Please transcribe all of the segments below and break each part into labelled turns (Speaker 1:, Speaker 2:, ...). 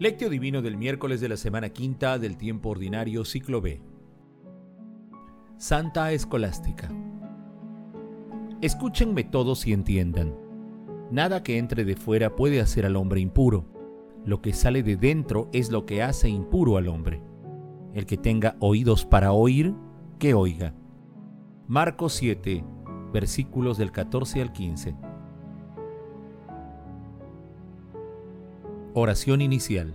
Speaker 1: Lectio Divino del miércoles de la semana quinta del tiempo ordinario, ciclo B. Santa Escolástica. Escúchenme todos y entiendan. Nada que entre de fuera puede hacer al hombre impuro. Lo que sale de dentro es lo que hace impuro al hombre. El que tenga oídos para oír, que oiga. Marcos 7, versículos del 14 al 15. Oración inicial.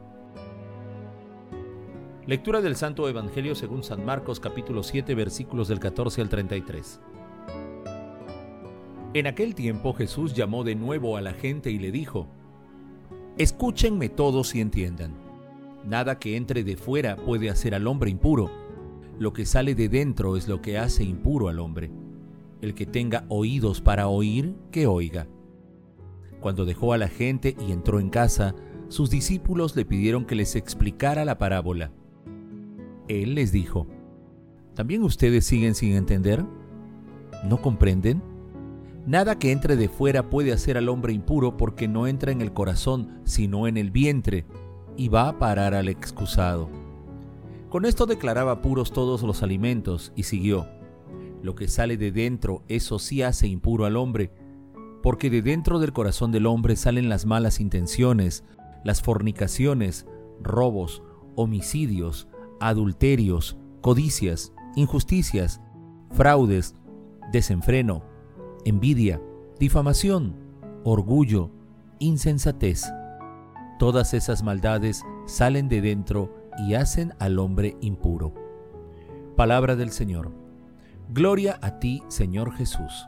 Speaker 1: Lectura del Santo Evangelio según San Marcos capítulo 7 versículos del 14 al 33. En aquel tiempo Jesús llamó de nuevo a la gente y le dijo, Escúchenme todos y entiendan. Nada que entre de fuera puede hacer al hombre impuro. Lo que sale de dentro es lo que hace impuro al hombre. El que tenga oídos para oír, que oiga. Cuando dejó a la gente y entró en casa, sus discípulos le pidieron que les explicara la parábola. Él les dijo, ¿también ustedes siguen sin entender? ¿No comprenden? Nada que entre de fuera puede hacer al hombre impuro porque no entra en el corazón, sino en el vientre, y va a parar al excusado. Con esto declaraba puros todos los alimentos, y siguió, lo que sale de dentro, eso sí hace impuro al hombre, porque de dentro del corazón del hombre salen las malas intenciones, las fornicaciones, robos, homicidios, adulterios, codicias, injusticias, fraudes, desenfreno, envidia, difamación, orgullo, insensatez. Todas esas maldades salen de dentro y hacen al hombre impuro. Palabra del Señor. Gloria a ti, Señor Jesús.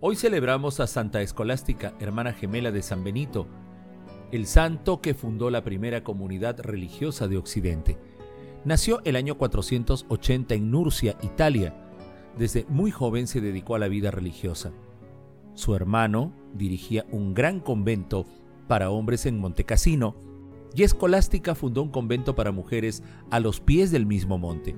Speaker 1: Hoy celebramos a Santa Escolástica, hermana gemela de San Benito, el santo que fundó la primera comunidad religiosa de Occidente. Nació el año 480 en Nurcia, Italia. Desde muy joven se dedicó a la vida religiosa. Su hermano dirigía un gran convento para hombres en Montecassino y Escolástica fundó un convento para mujeres a los pies del mismo monte.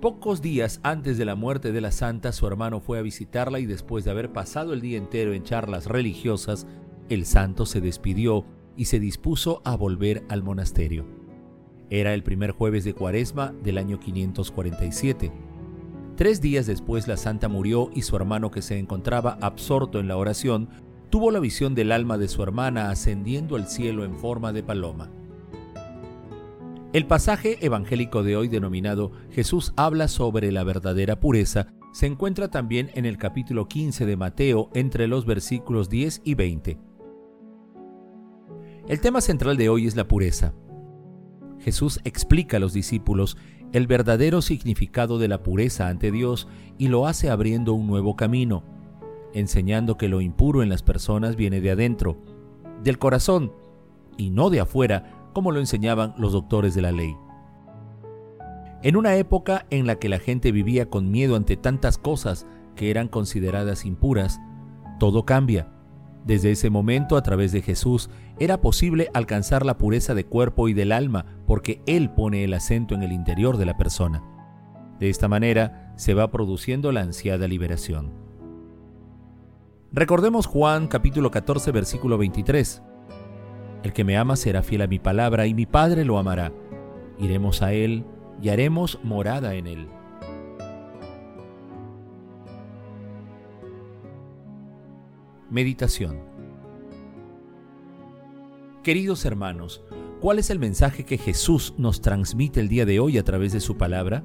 Speaker 1: Pocos días antes de la muerte de la santa, su hermano fue a visitarla y después de haber pasado el día entero en charlas religiosas, el santo se despidió y se dispuso a volver al monasterio. Era el primer jueves de cuaresma del año 547. Tres días después la santa murió y su hermano que se encontraba absorto en la oración tuvo la visión del alma de su hermana ascendiendo al cielo en forma de paloma. El pasaje evangélico de hoy denominado Jesús habla sobre la verdadera pureza se encuentra también en el capítulo 15 de Mateo entre los versículos 10 y 20. El tema central de hoy es la pureza. Jesús explica a los discípulos el verdadero significado de la pureza ante Dios y lo hace abriendo un nuevo camino, enseñando que lo impuro en las personas viene de adentro, del corazón, y no de afuera, como lo enseñaban los doctores de la ley. En una época en la que la gente vivía con miedo ante tantas cosas que eran consideradas impuras, todo cambia. Desde ese momento, a través de Jesús, era posible alcanzar la pureza de cuerpo y del alma, porque Él pone el acento en el interior de la persona. De esta manera se va produciendo la ansiada liberación. Recordemos Juan capítulo 14 versículo 23. El que me ama será fiel a mi palabra y mi Padre lo amará. Iremos a Él y haremos morada en Él. Meditación Queridos hermanos, ¿cuál es el mensaje que Jesús nos transmite el día de hoy a través de su palabra?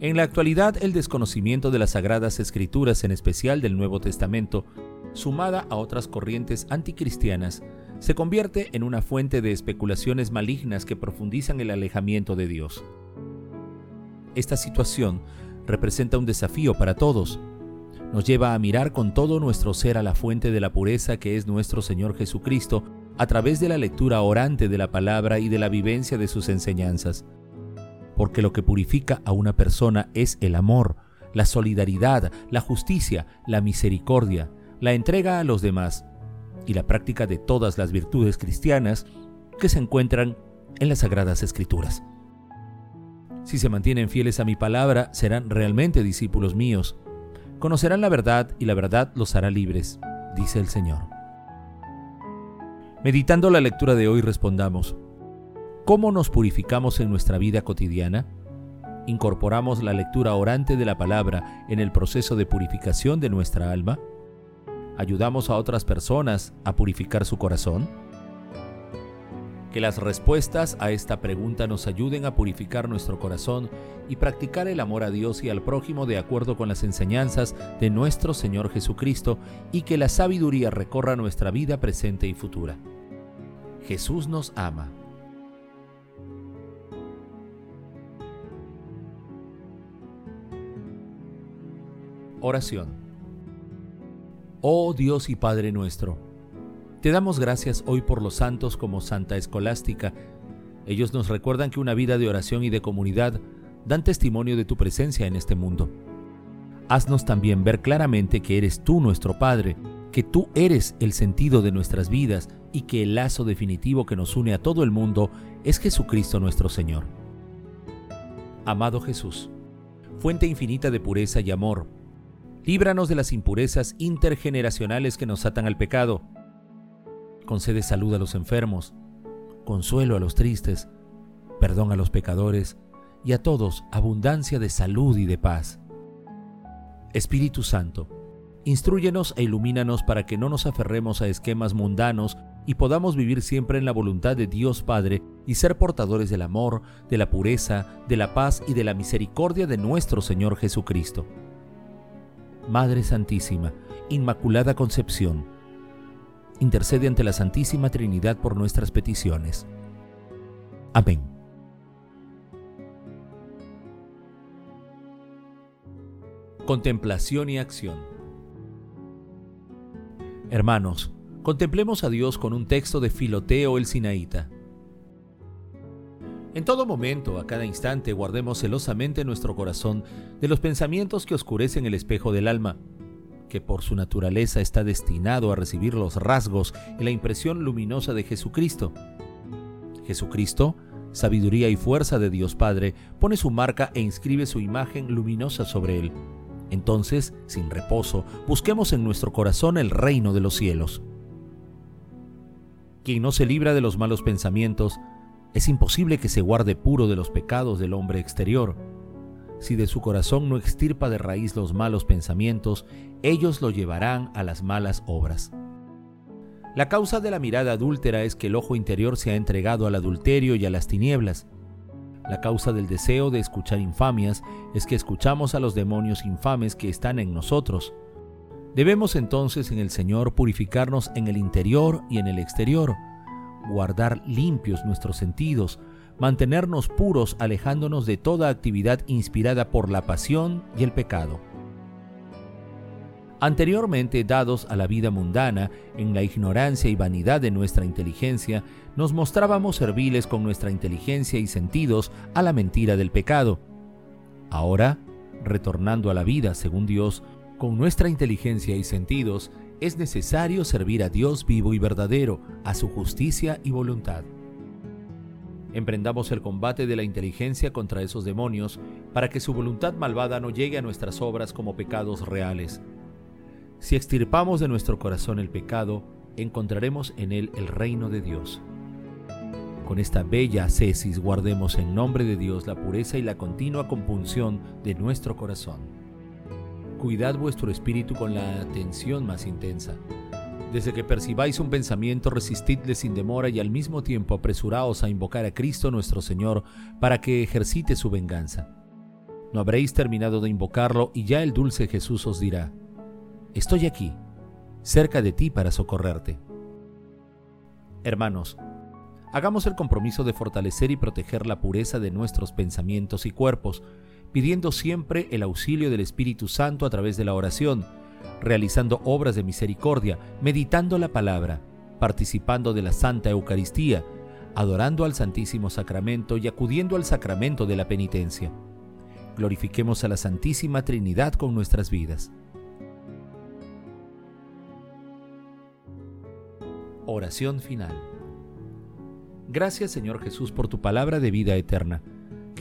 Speaker 1: En la actualidad, el desconocimiento de las sagradas escrituras, en especial del Nuevo Testamento, sumada a otras corrientes anticristianas, se convierte en una fuente de especulaciones malignas que profundizan el alejamiento de Dios. Esta situación representa un desafío para todos, nos lleva a mirar con todo nuestro ser a la fuente de la pureza que es nuestro Señor Jesucristo a través de la lectura orante de la palabra y de la vivencia de sus enseñanzas. Porque lo que purifica a una persona es el amor, la solidaridad, la justicia, la misericordia, la entrega a los demás y la práctica de todas las virtudes cristianas que se encuentran en las Sagradas Escrituras. Si se mantienen fieles a mi palabra, serán realmente discípulos míos. Conocerán la verdad y la verdad los hará libres, dice el Señor. Meditando la lectura de hoy respondamos, ¿cómo nos purificamos en nuestra vida cotidiana? ¿Incorporamos la lectura orante de la palabra en el proceso de purificación de nuestra alma? ¿Ayudamos a otras personas a purificar su corazón? Que las respuestas a esta pregunta nos ayuden a purificar nuestro corazón y practicar el amor a Dios y al prójimo de acuerdo con las enseñanzas de nuestro Señor Jesucristo y que la sabiduría recorra nuestra vida presente y futura. Jesús nos ama. Oración. Oh Dios y Padre nuestro, te damos gracias hoy por los santos como Santa Escolástica. Ellos nos recuerdan que una vida de oración y de comunidad dan testimonio de tu presencia en este mundo. Haznos también ver claramente que eres tú nuestro Padre, que tú eres el sentido de nuestras vidas y que el lazo definitivo que nos une a todo el mundo es Jesucristo nuestro Señor. Amado Jesús, fuente infinita de pureza y amor, líbranos de las impurezas intergeneracionales que nos atan al pecado concede salud a los enfermos, consuelo a los tristes, perdón a los pecadores y a todos abundancia de salud y de paz. Espíritu Santo, instruyenos e ilumínanos para que no nos aferremos a esquemas mundanos y podamos vivir siempre en la voluntad de Dios Padre y ser portadores del amor, de la pureza, de la paz y de la misericordia de nuestro Señor Jesucristo. Madre Santísima, Inmaculada Concepción, intercede ante la Santísima Trinidad por nuestras peticiones. Amén. Contemplación y acción Hermanos, contemplemos a Dios con un texto de Filoteo el Sinaíta. En todo momento, a cada instante, guardemos celosamente nuestro corazón de los pensamientos que oscurecen el espejo del alma que por su naturaleza está destinado a recibir los rasgos y la impresión luminosa de Jesucristo. Jesucristo, sabiduría y fuerza de Dios Padre, pone su marca e inscribe su imagen luminosa sobre él. Entonces, sin reposo, busquemos en nuestro corazón el reino de los cielos. Quien no se libra de los malos pensamientos, es imposible que se guarde puro de los pecados del hombre exterior si de su corazón no extirpa de raíz los malos pensamientos, ellos lo llevarán a las malas obras. La causa de la mirada adúltera es que el ojo interior se ha entregado al adulterio y a las tinieblas. La causa del deseo de escuchar infamias es que escuchamos a los demonios infames que están en nosotros. Debemos entonces en el Señor purificarnos en el interior y en el exterior, guardar limpios nuestros sentidos, mantenernos puros alejándonos de toda actividad inspirada por la pasión y el pecado. Anteriormente dados a la vida mundana, en la ignorancia y vanidad de nuestra inteligencia, nos mostrábamos serviles con nuestra inteligencia y sentidos a la mentira del pecado. Ahora, retornando a la vida según Dios, con nuestra inteligencia y sentidos, es necesario servir a Dios vivo y verdadero, a su justicia y voluntad. Emprendamos el combate de la inteligencia contra esos demonios para que su voluntad malvada no llegue a nuestras obras como pecados reales. Si extirpamos de nuestro corazón el pecado, encontraremos en él el reino de Dios. Con esta bella cesis guardemos en nombre de Dios la pureza y la continua compunción de nuestro corazón. Cuidad vuestro espíritu con la atención más intensa desde que percibáis un pensamiento, resistidle sin demora y al mismo tiempo apresuraos a invocar a Cristo nuestro Señor para que ejercite su venganza. No habréis terminado de invocarlo y ya el dulce Jesús os dirá, Estoy aquí, cerca de ti para socorrerte. Hermanos, hagamos el compromiso de fortalecer y proteger la pureza de nuestros pensamientos y cuerpos, pidiendo siempre el auxilio del Espíritu Santo a través de la oración, realizando obras de misericordia, meditando la palabra, participando de la Santa Eucaristía, adorando al Santísimo Sacramento y acudiendo al sacramento de la penitencia. Glorifiquemos a la Santísima Trinidad con nuestras vidas. Oración final. Gracias Señor Jesús por tu palabra de vida eterna.